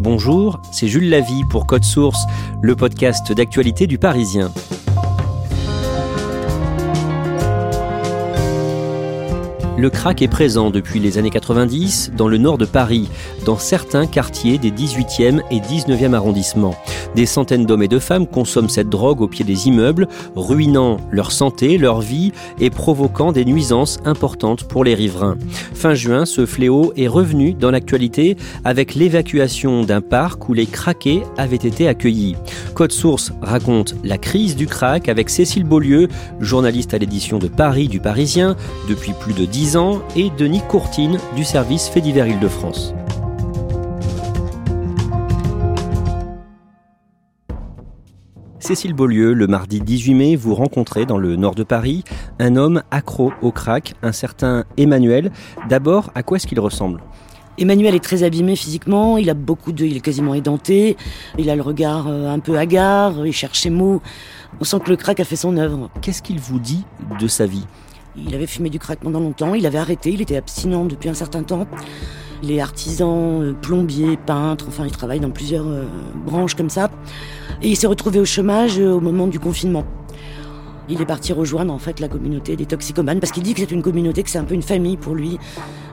Bonjour, c'est Jules Lavie pour Code Source, le podcast d'actualité du Parisien. Le crack est présent depuis les années 90 dans le nord de Paris, dans certains quartiers des 18e et 19e arrondissements. Des centaines d'hommes et de femmes consomment cette drogue au pied des immeubles, ruinant leur santé, leur vie et provoquant des nuisances importantes pour les riverains. Fin juin, ce fléau est revenu dans l'actualité avec l'évacuation d'un parc où les craqués avaient été accueillis. Code Source raconte la crise du crack avec Cécile Beaulieu, journaliste à l'édition de Paris du Parisien depuis plus de 10 ans, et Denis Courtine du service Fait Île-de-France. Cécile Beaulieu, le mardi 18 mai, vous rencontrez dans le nord de Paris un homme accro au crack, un certain Emmanuel. D'abord, à quoi est-ce qu'il ressemble? Emmanuel est très abîmé physiquement, il a beaucoup de, il est quasiment édenté, il a le regard euh, un peu hagard, il cherche ses mots. On sent que le crack a fait son œuvre. Qu'est-ce qu'il vous dit de sa vie? Il avait fumé du crack pendant longtemps, il avait arrêté, il était abstinent depuis un certain temps. Il est artisan, euh, plombier, peintre, enfin il travaille dans plusieurs euh, branches comme ça. Et il s'est retrouvé au chômage au moment du confinement. Il est parti rejoindre en fait la communauté des toxicomanes parce qu'il dit que c'est une communauté, que c'est un peu une famille pour lui,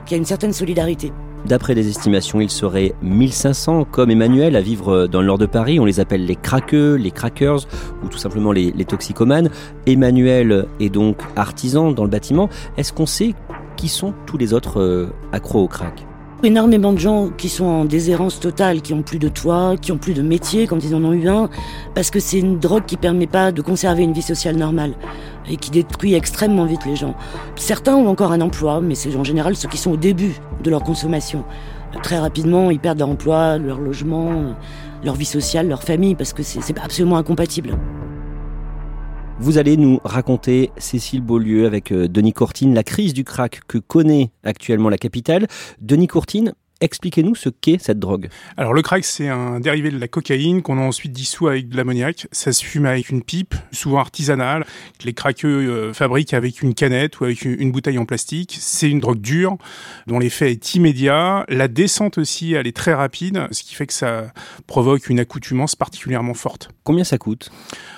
qu'il y a une certaine solidarité. D'après les estimations, il serait 1500 comme Emmanuel à vivre dans le nord de Paris. On les appelle les craqueux, les crackers ou tout simplement les, toxicomanes. Emmanuel est donc artisan dans le bâtiment. Est-ce qu'on sait qui sont tous les autres euh, accros au crack? Énormément de gens qui sont en déshérence totale, qui ont plus de toit, qui ont plus de métier quand ils en ont eu un, parce que c'est une drogue qui permet pas de conserver une vie sociale normale et qui détruit extrêmement vite les gens. Certains ont encore un emploi, mais c'est en général ceux qui sont au début de leur consommation. Très rapidement, ils perdent leur emploi, leur logement, leur vie sociale, leur famille, parce que c'est absolument incompatible. Vous allez nous raconter, Cécile Beaulieu, avec euh, Denis Courtine, la crise du crack que connaît actuellement la capitale. Denis Courtine, Expliquez-nous ce qu'est cette drogue. Alors le crack, c'est un dérivé de la cocaïne qu'on a ensuite dissous avec de l'ammoniac. Ça se fume avec une pipe, souvent artisanale, que les craqueux euh, fabriquent avec une canette ou avec une bouteille en plastique. C'est une drogue dure, dont l'effet est immédiat. La descente aussi, elle est très rapide, ce qui fait que ça provoque une accoutumance particulièrement forte. Combien ça coûte?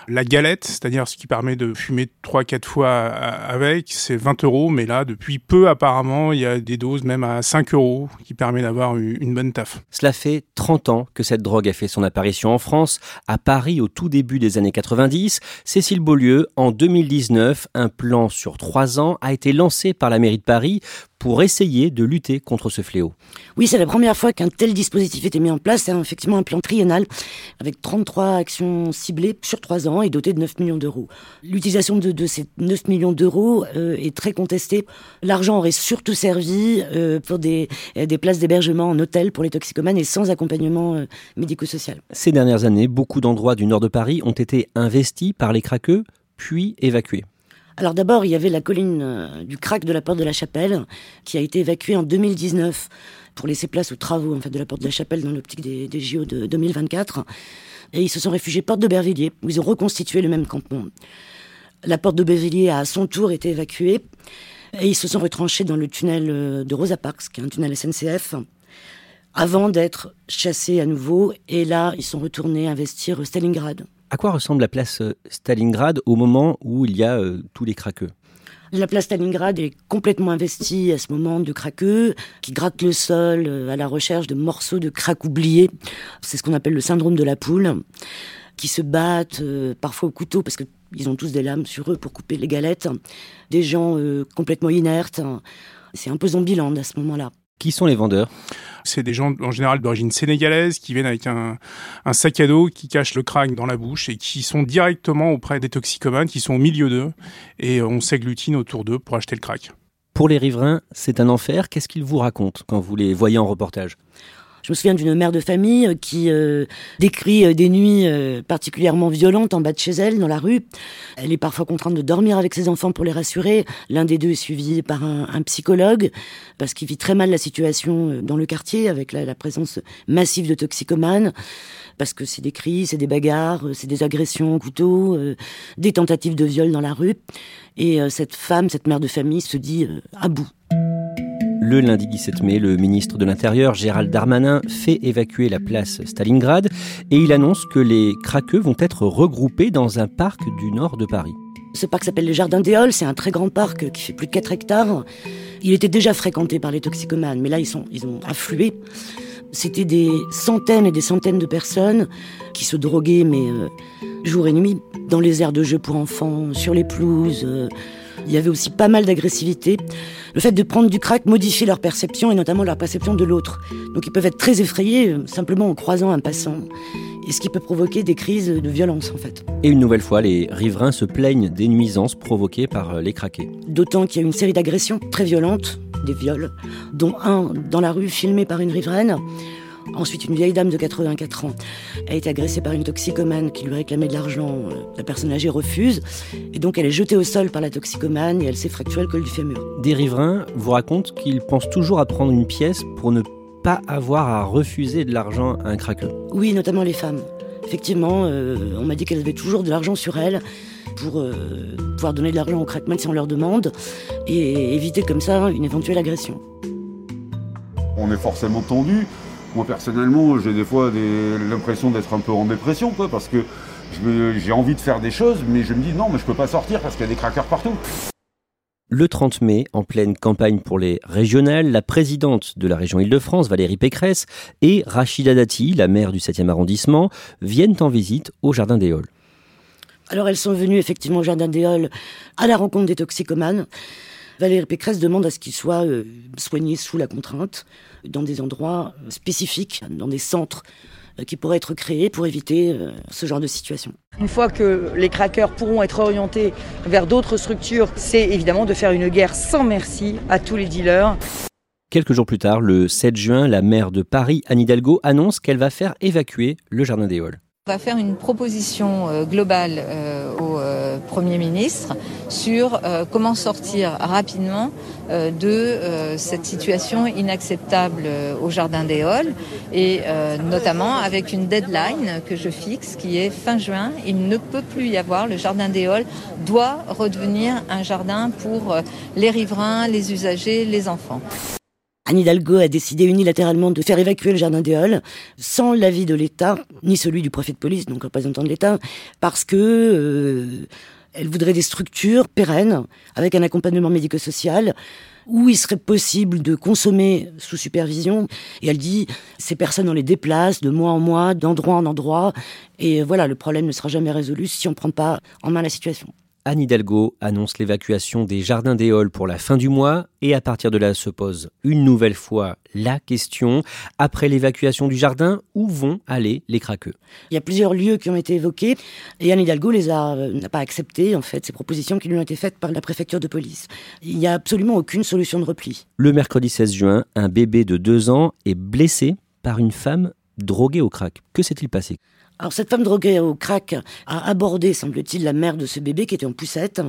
La galette, c'est-à-dire ce qui permet de fumer 3-4 fois avec, c'est 20 euros, mais là, depuis peu apparemment, il y a des doses même à 5 euros qui permettent d'avoir une bonne taf. Cela fait 30 ans que cette drogue a fait son apparition en France. À Paris, au tout début des années 90, Cécile Beaulieu, en 2019, un plan sur 3 ans a été lancé par la mairie de Paris pour essayer de lutter contre ce fléau. Oui, c'est la première fois qu'un tel dispositif était mis en place. C'est effectivement un plan triennal avec 33 actions ciblées sur 3 ans et doté de 9 millions d'euros. L'utilisation de, ces 9 millions d'euros euh, est très contestée. L'argent aurait surtout servi euh, pour des, des places d'hébergement en hôtel pour les toxicomanes et sans accompagnement euh, médico-social. Ces dernières années, beaucoup d'endroits du nord de Paris ont été investis par les craqueux, puis évacués. Alors d'abord, il y avait la colline euh, du crack de la porte de la Chapelle, qui a été évacuée en 2019 pour laisser place aux travaux en fait, de la porte de la Chapelle dans l'optique des, des, JO de 2024. Et ils se sont réfugiés porte de Bervilliers, où ils ont reconstitué le même campement. La porte de Bervilliers a à son tour été évacuée, et ils se sont retranchés dans le tunnel euh, de Rosa Parks, qui est un tunnel SNCF, avant d'être chassés à nouveau. Et là, ils sont retournés investir Stalingrad. À quoi ressemble la place euh, Stalingrad au moment où il y a euh, tous les craqueux? La place Stalingrad est complètement investie à ce moment de craqueux qui grattent le sol euh, à la recherche de morceaux de crack oubliés. C'est ce qu'on appelle le syndrome de la poule, qui se battent parfois au couteau parce qu'ils ont tous des lames sur eux pour couper les galettes. Des gens complètement inertes. C'est un peu zombieland à ce moment-là. Qui sont les vendeurs? C'est des gens en général d'origine sénégalaise qui viennent avec un, sac à dos qui cache le crack dans la bouche et qui sont directement auprès des toxicomanes qui sont au milieu d'eux et on s'agglutine autour d'eux pour acheter le crack. Pour les riverains, c'est un enfer. Qu'est-ce qu'ils vous racontent quand vous les voyez en reportage? Je me souviens d'une mère de famille euh, qui euh, décrit euh, des nuits particulièrement violentes en bas de chez elle, dans la rue. Elle est parfois contrainte de dormir avec ses enfants pour les rassurer. L'un des deux est suivi par un, psychologue parce qu'il vit très mal la situation dans le quartier avec la, présence massive de toxicomanes. Parce que c'est des cris, c'est des bagarres, c'est des agressions au couteau, des tentatives de viol dans la rue. Et cette femme, cette mère de famille se dit à bout. Le lundi 17 mai, le ministre de l'Intérieur, Gérald Darmanin, fait évacuer la place Stalingrad et il annonce que les craqueux vont être regroupés dans un parc du nord de Paris. Ce parc s'appelle le Jardin des Halles, c'est un très grand parc qui fait plus de 4 hectares. Il était déjà fréquenté par les toxicomanes, mais là ils, ont afflué. C'était des centaines et des centaines de personnes qui se droguaient, mais euh, jour et nuit, dans les aires de jeux pour enfants, sur les pelouses. Euh, il y avait aussi pas mal d'agressivité. Le fait de prendre du crack modifie leur perception et notamment leur perception de l'autre. Donc ils peuvent être très effrayés euh, simplement en croisant un passant. Et ce qui peut provoquer des crises de violence en fait. Et une nouvelle fois, les riverains se plaignent des nuisances provoquées par euh, les craqués. D'autant qu'il y a une série d'agressions très violentes, des viols, dont un dans la rue filmé par une riveraine Ensuite, une vieille dame de 84 ans a été agressée par une toxicomane qui lui réclamait de l'argent. La personne âgée refuse. Et donc, elle est jetée au sol par la toxicomane et elle s'est fracturée le col du fémur. Des riverains vous racontent qu'ils pensent toujours à prendre une pièce pour ne pas avoir à refuser de l'argent à un craqueux. Oui, notamment les femmes. Effectivement, euh, on m'a dit qu'elles avaient toujours de l'argent sur elles pour euh, pouvoir donner de l'argent aux crackman si on leur demande et éviter comme ça une éventuelle agression. On est forcément tendu. Moi personnellement, j'ai des fois l'impression d'être un peu en dépression, quoi, parce que j'ai envie de faire des choses, mais je me dis non, mais je peux pas sortir parce qu'il y a des craqueurs partout. Le 30 mai, en pleine campagne pour les régionales, la présidente de la région Île-de-France, Valérie Pécresse, et Rachida Dati, la maire du 7e arrondissement, viennent en visite au Jardin des Halles. Alors elles sont venues effectivement au Jardin des Halles à la rencontre des toxicomanes. Valérie Pécresse demande à ce qu'ils soient euh, soignés sous la contrainte, dans des endroits euh, spécifiques, dans des centres euh, qui pourraient être créés pour éviter ce genre de situation. Une fois que les craqueurs pourront être orientés vers d'autres structures, c'est évidemment de faire une guerre sans merci à tous les dealers. Quelques jours plus tard, le 7 juin, la maire de Paris, Anne Hidalgo, annonce qu'elle va faire évacuer le Jardin des Halles. On va faire une proposition euh, globale euh, au euh, Premier ministre sur comment sortir rapidement de cette situation inacceptable au Jardin des Halles et notamment avec une deadline que je fixe qui est fin juin. Il ne peut plus y avoir, le Jardin des Halles doit redevenir un jardin pour les riverains, les usagers, les enfants. Anne Hidalgo a décidé unilatéralement de faire évacuer le jardin des Halles sans l'avis de l'État, ni celui du préfet de police, donc représentant de l'État, parce que euh, elle voudrait des structures pérennes avec un accompagnement médico-social où il serait possible de consommer sous supervision. Et elle dit, ces personnes, on les déplace de mois en mois, d'endroit en endroit. Et voilà, le problème ne sera jamais résolu si on ne prend pas en main la situation. Anne Hidalgo annonce l'évacuation des jardins des Halles pour la fin du mois et à partir de là se pose une nouvelle fois la question, après l'évacuation du jardin, où vont aller les craqueux? Il y a plusieurs lieux qui ont été évoqués et Anne Hidalgo les a euh, n'a pas accepté en fait ces propositions qui lui ont été faites par la préfecture de police. Il n'y a absolument aucune solution de repli. Le mercredi 16 juin, un bébé de deux ans est blessé par une femme droguée au crack. Que s'est-il passé? Alors cette femme droguée au crack a abordé, semble-t-il, la mère de ce bébé qui était en poussette.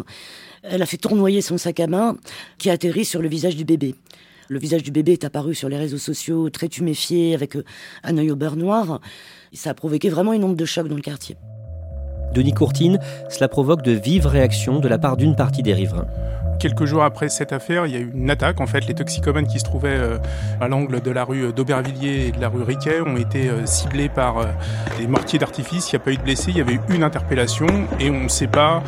Elle a fait tournoyer son sac à main qui a atterri sur le visage du bébé. Le visage du bébé est apparu sur les réseaux sociaux très tuméfié avec euh, un œil au beurre noir. ça a provoqué vraiment une onde de choc dans le quartier. Denis Courtine, cela provoque de vives réactions de la part d'une partie des riverains. Quelques jours après cette affaire, il y a eu une attaque. En fait, les toxicomanes qui se trouvaient euh, à l'angle de la rue d'Aubervilliers et de la rue Riquet ont été euh, ciblés par euh, des mortiers d'artifice. Il n'y a pas eu de blessés, il y avait eu une interpellation et on ne sait pas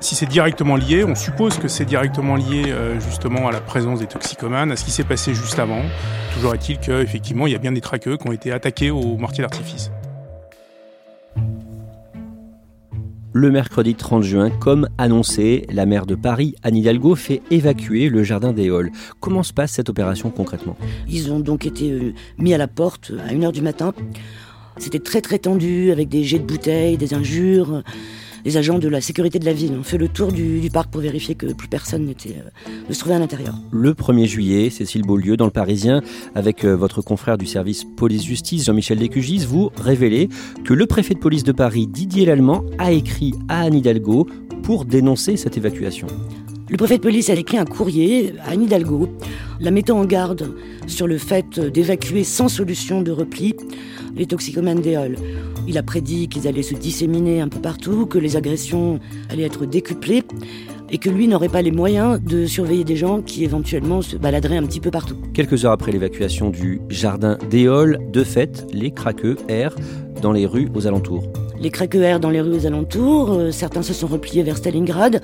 si c'est directement lié. On suppose que c'est directement lié justement à la présence des toxicomanes, à ce qui s'est passé juste avant. Toujours est-il qu'effectivement, il y a bien des traqueux qui ont été attaqués aux mortiers d'artifice. Le mercredi 30 juin, comme annoncé, la maire de Paris, Anne Hidalgo, fait évacuer le jardin des Halles. Comment se passe cette opération concrètement? Ils ont donc été euh, mis à la porte à 1h du matin. C'était très très tendu avec des jets de bouteilles, des injures. Les agents de la sécurité de la ville ont fait le tour du, parc pour vérifier que plus personne n'était, euh, ne se trouvait à l'intérieur. Le 1er juillet, Cécile Beaulieu, dans le Parisien, avec euh, votre confrère du service police-justice, Jean-Michel Descugis, vous révélez que le préfet de police de Paris, Didier Lallemand, a écrit à Anne Hidalgo pour dénoncer cette évacuation. Le préfet de police a écrit un courrier à Anne Hidalgo, la mettant en garde sur le fait d'évacuer sans solution de repli les toxicomanes d'éole. Il a prédit qu'ils allaient se disséminer un peu partout, que les agressions allaient être décuplées et que lui n'aurait pas les moyens de surveiller des gens qui éventuellement se baladeraient un petit peu partout. Quelques heures après l'évacuation du jardin d'Éole, de fait, les craqueux errent dans les rues aux alentours. Les craqueux errent dans les rues aux alentours, euh, certains se sont repliés vers Stalingrad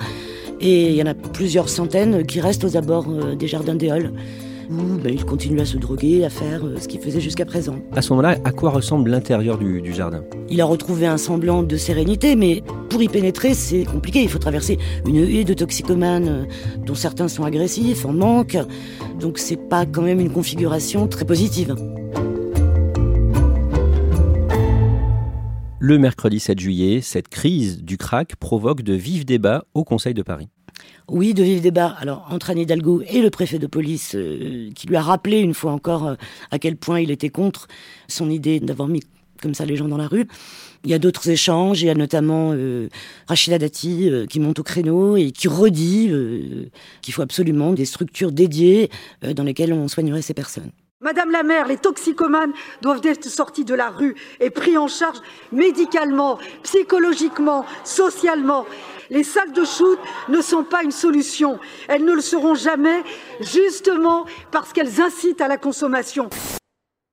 et il y en a plusieurs centaines qui restent aux abords euh, des jardins d'Éole où ben, il continue à se droguer, à faire euh, ce qu'il faisait jusqu'à présent. À ce moment-là, à quoi ressemble l'intérieur du, jardin? Il a retrouvé un semblant de sérénité, mais pour y pénétrer, c'est compliqué. Il faut traverser une haie de toxicomanes, euh, dont certains sont agressifs, en manque. Donc c'est pas quand même une configuration très positive. Le mercredi 7 juillet, cette crise du crack provoque de vifs débats au Conseil de Paris. Oui, de vivre débat. Alors, entre Anne Hidalgo et le préfet de police, euh, qui lui a rappelé une fois encore euh, à quel point il était contre son idée d'avoir mis comme ça les gens dans la rue. Il y a d'autres échanges, il y a notamment euh, Rachida Dati qui monte au créneau et qui redit qu'il faut absolument des structures dédiées dans lesquelles on soignerait ces personnes. Madame la maire, les toxicomanes doivent être sortis de la rue et pris en charge médicalement, psychologiquement, socialement. Les salles de shoot ne sont pas une solution. Elles ne le seront jamais, justement parce qu'elles incitent à la consommation.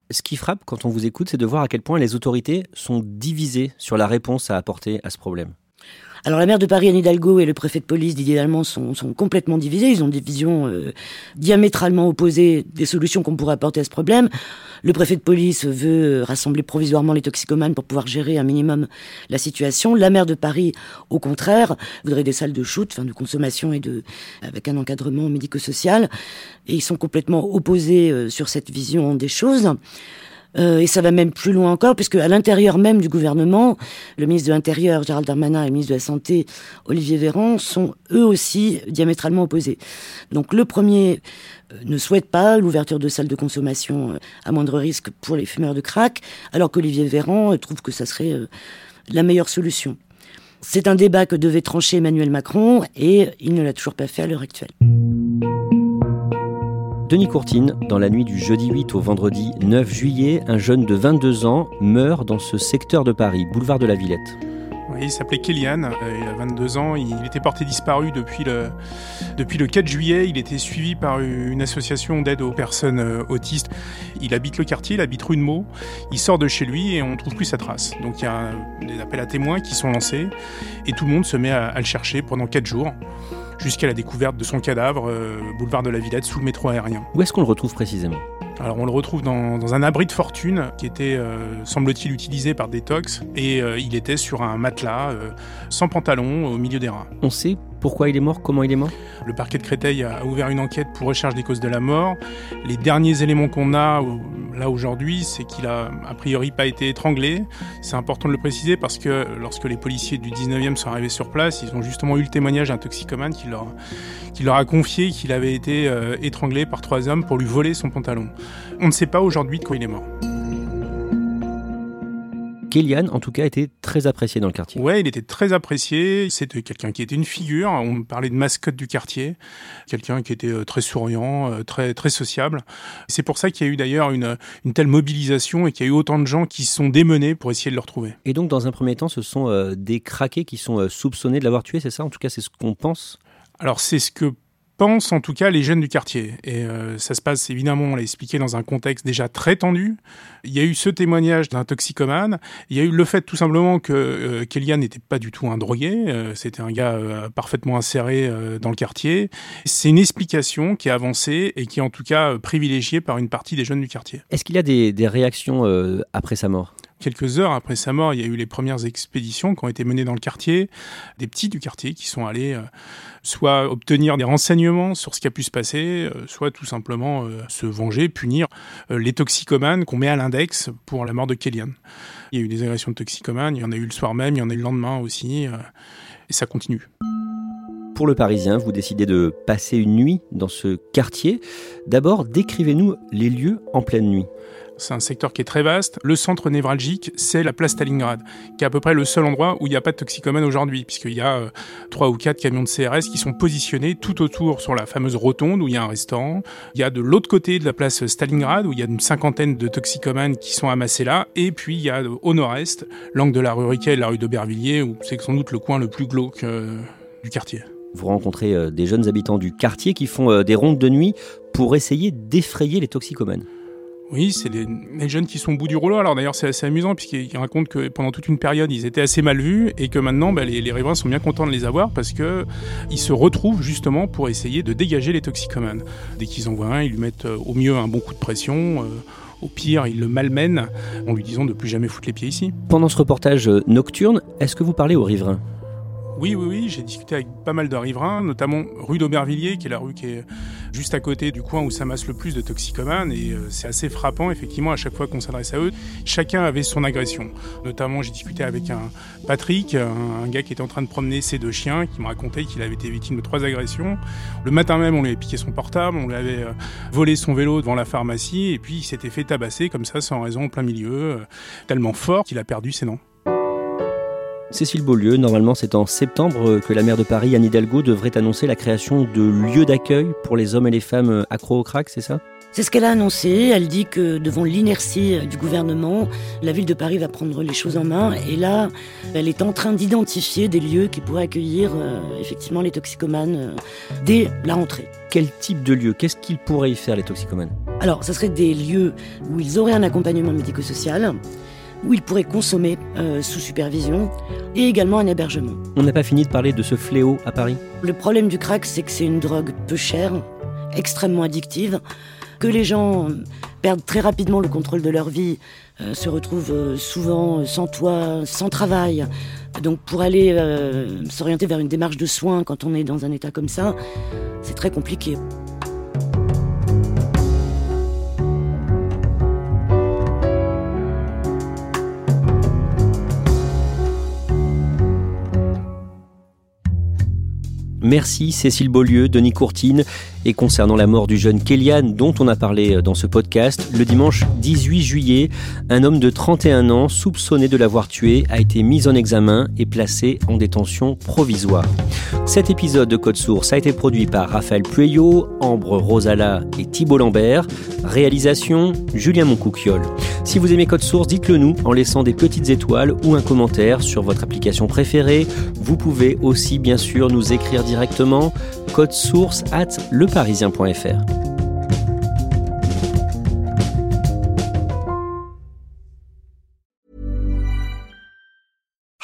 Ce qui frappe quand on vous écoute, c'est de voir à quel point les autorités sont divisées sur la réponse à apporter à ce problème. Alors la maire de Paris, Anne Hidalgo, et le préfet de police, Didier Allemand, sont, complètement divisés. Ils ont des visions euh, diamétralement opposées des solutions qu'on pourrait apporter à ce problème. Le préfet de police veut rassembler provisoirement les toxicomanes pour pouvoir gérer un minimum la situation. La maire de Paris, au contraire, voudrait des salles de shoot, enfin de consommation et de avec un encadrement médico-social. Et ils sont complètement opposés euh, sur cette vision des choses. Euh, et ça va même plus loin encore, puisque à l'intérieur même du gouvernement, le ministre de l'Intérieur, Gérald Darmanin, et le ministre de la Santé, Olivier Véran, sont eux aussi diamétralement opposés. Donc le premier euh, ne souhaite pas l'ouverture de salles de consommation euh, à moindre risque pour les fumeurs de crack, alors qu'Olivier Véran trouve que ça serait la meilleure solution. C'est un débat que devait trancher Emmanuel Macron et il ne l'a toujours pas fait à l'heure actuelle. Denis Courtine, dans la nuit du jeudi 8 au vendredi 9 juillet, un jeune de 22 ans meurt dans ce secteur de Paris, boulevard de la Villette. Il s'appelait Kélian, euh, il a 22 ans, il était porté disparu depuis le, depuis le 4 juillet, il était suivi par une association d'aide aux personnes euh, autistes. Il habite le quartier, il habite rue de Meaux, il sort de chez lui et on ne trouve plus sa trace. Donc il y a des appels à témoins qui sont lancés et tout le monde se met à, à le chercher pendant 4 jours jusqu'à la découverte de son cadavre, euh, boulevard de la Villette, sous le métro aérien. Où est-ce qu'on le retrouve précisément alors on le retrouve dans, un abri de fortune qui était, euh, semble-t-il, utilisé par des tox et euh, il était sur un matelas sans pantalon au milieu des rats. On sait pourquoi il est mort Comment il est mort? Le parquet de Créteil a ouvert une enquête pour recherche des causes de la mort. Les derniers éléments qu'on a là aujourd'hui, c'est qu'il a a priori pas été étranglé. C'est important de le préciser parce que lorsque les policiers du 19e sont arrivés sur place, ils ont justement eu le témoignage d'un toxicomane qui leur, qui leur a confié qu'il avait été euh, étranglé par trois hommes pour lui voler son pantalon. On ne sait pas aujourd'hui de quoi il est mort. Kélian, en tout cas, était très apprécié dans le quartier. Ouais, il était très apprécié. C'était quelqu'un qui était une figure. On parlait de mascotte du quartier. Quelqu'un qui était euh, très souriant, euh, très, très sociable. C'est pour ça qu'il y a eu d'ailleurs une, une telle mobilisation et qu'il y a eu autant de gens qui se sont démenés pour essayer de le retrouver. Et donc, dans un premier temps, ce sont euh, des craqués qui sont soupçonnés de l'avoir tué, c'est ça? En tout cas, c'est ce qu'on pense? Alors c'est ce que pensent en tout cas les jeunes du quartier. Et euh, ça se passe évidemment, on l'a expliqué, dans un contexte déjà très tendu. Il y a eu ce témoignage d'un toxicomane. Il y a eu le fait tout simplement que euh, n'était pas du tout un drogué. Euh, c'était un gars parfaitement inséré dans le quartier. C'est une explication qui est avancée et qui est en tout cas privilégiée par une partie des jeunes du quartier. Est-ce qu'il y a des réactions après sa mort? Quelques heures après sa mort, il y a eu les premières expéditions qui ont été menées dans le quartier, des petits du quartier qui sont allés euh, soit obtenir des renseignements sur ce qui a pu se passer, euh, soit tout simplement euh, se venger, punir les toxicomanes qu'on met à l'index pour la mort de Kellyanne. Il y a eu des agressions de toxicomanes, il y en a eu le soir même, il y en a eu le lendemain aussi, et ça continue. Pour le Parisien, vous décidez de passer une nuit dans ce quartier. D'abord, décrivez-nous les lieux en pleine nuit. C'est un secteur qui est très vaste. Le centre névralgique, c'est la place Stalingrad, qui est à peu près le seul endroit où il n'y a pas de toxicomane aujourd'hui, puisqu'il y a euh, trois ou quatre camions de CRS qui sont positionnés tout autour sur la fameuse rotonde où il y a un restaurant. Il y a de l'autre côté de la place Stalingrad où il y a une cinquantaine de toxicomanes qui sont amassés là. Et puis il y a euh, au nord-est l'angle de la rue Riquet et la rue d'Aubervilliers, où c'est sans doute le coin le plus glauque euh, du quartier. Vous rencontrez euh, des jeunes habitants du quartier qui font euh, des rondes de nuit pour essayer d'effrayer les toxicomanes. Oui, c'est les, jeunes qui sont au bout du rouleau. Alors d'ailleurs, c'est assez amusant puisqu'ils racontent que pendant toute une période, ils étaient assez mal vus et que maintenant, bah, les, riverains sont bien contents de les avoir parce que ils se retrouvent justement pour essayer de dégager les toxicomanes. Dès qu'ils en voient un, ils lui mettent euh, au mieux un bon coup de pression. au pire, ils le malmènent en lui disant de plus jamais foutre les pieds ici. Pendant ce reportage nocturne, est-ce que vous parlez aux riverains? Oui, oui, oui, j'ai discuté avec pas mal de riverains, notamment rue d'Aubervilliers, qui est la rue qui est juste à côté du coin où s'amasse le plus de toxicomanes, et euh, c'est assez frappant, effectivement, à chaque fois qu'on s'adresse à eux, chacun avait son agression. Notamment, j'ai discuté avec un Patrick, un, gars qui était en train de promener ses deux chiens, qui me racontait qu'il avait été victime de trois agressions. Le matin même, on lui avait piqué son portable, on lui avait euh, volé son vélo devant la pharmacie, et puis il s'était fait tabasser comme ça, sans raison, en plein milieu, euh, tellement fort qu'il a perdu ses dents. Cécile Beaulieu, normalement c'est en septembre que la maire de Paris, Anne Hidalgo, devrait annoncer la création de lieux d'accueil pour les hommes et les femmes accros au crack, c'est ça? C'est ce qu'elle a annoncé. Elle dit que devant l'inertie du gouvernement, la ville de Paris va prendre les choses en main. Et là, elle est en train d'identifier des lieux qui pourraient accueillir euh, effectivement les toxicomanes euh, dès la rentrée. Quel type de lieu Qu'est-ce qu'ils pourraient y faire les toxicomanes? Alors, ce serait des lieux où ils auraient un accompagnement médico-social où ils pourraient consommer euh, sous supervision et également un hébergement. On n'a pas fini de parler de ce fléau à Paris Le problème du crack, c'est que c'est une drogue peu chère, extrêmement addictive, que les gens perdent très rapidement le contrôle de leur vie, euh, se retrouvent euh, souvent sans toit, sans travail. Donc pour aller s'orienter vers une démarche de soins quand on est dans un état comme ça, c'est très compliqué. Merci Cécile Beaulieu, Denis Courtine. Et concernant la mort du jeune Kéliane, dont on a parlé euh, dans ce podcast, le dimanche 18 juillet, un homme de 31 ans, soupçonné de l'avoir tué, a été mis en examen et placé en détention provisoire. Cet épisode de Code Source a été produit par Raphaël Pueyo, Ambre Rosala et Thibault Lambert. Réalisation Julien Moncouquiole. Si vous aimez Code Source, dites-le nous en laissant des petites étoiles ou un commentaire sur votre application préférée. Vous pouvez aussi bien sûr nous écrire directement code source at leparisien.fr.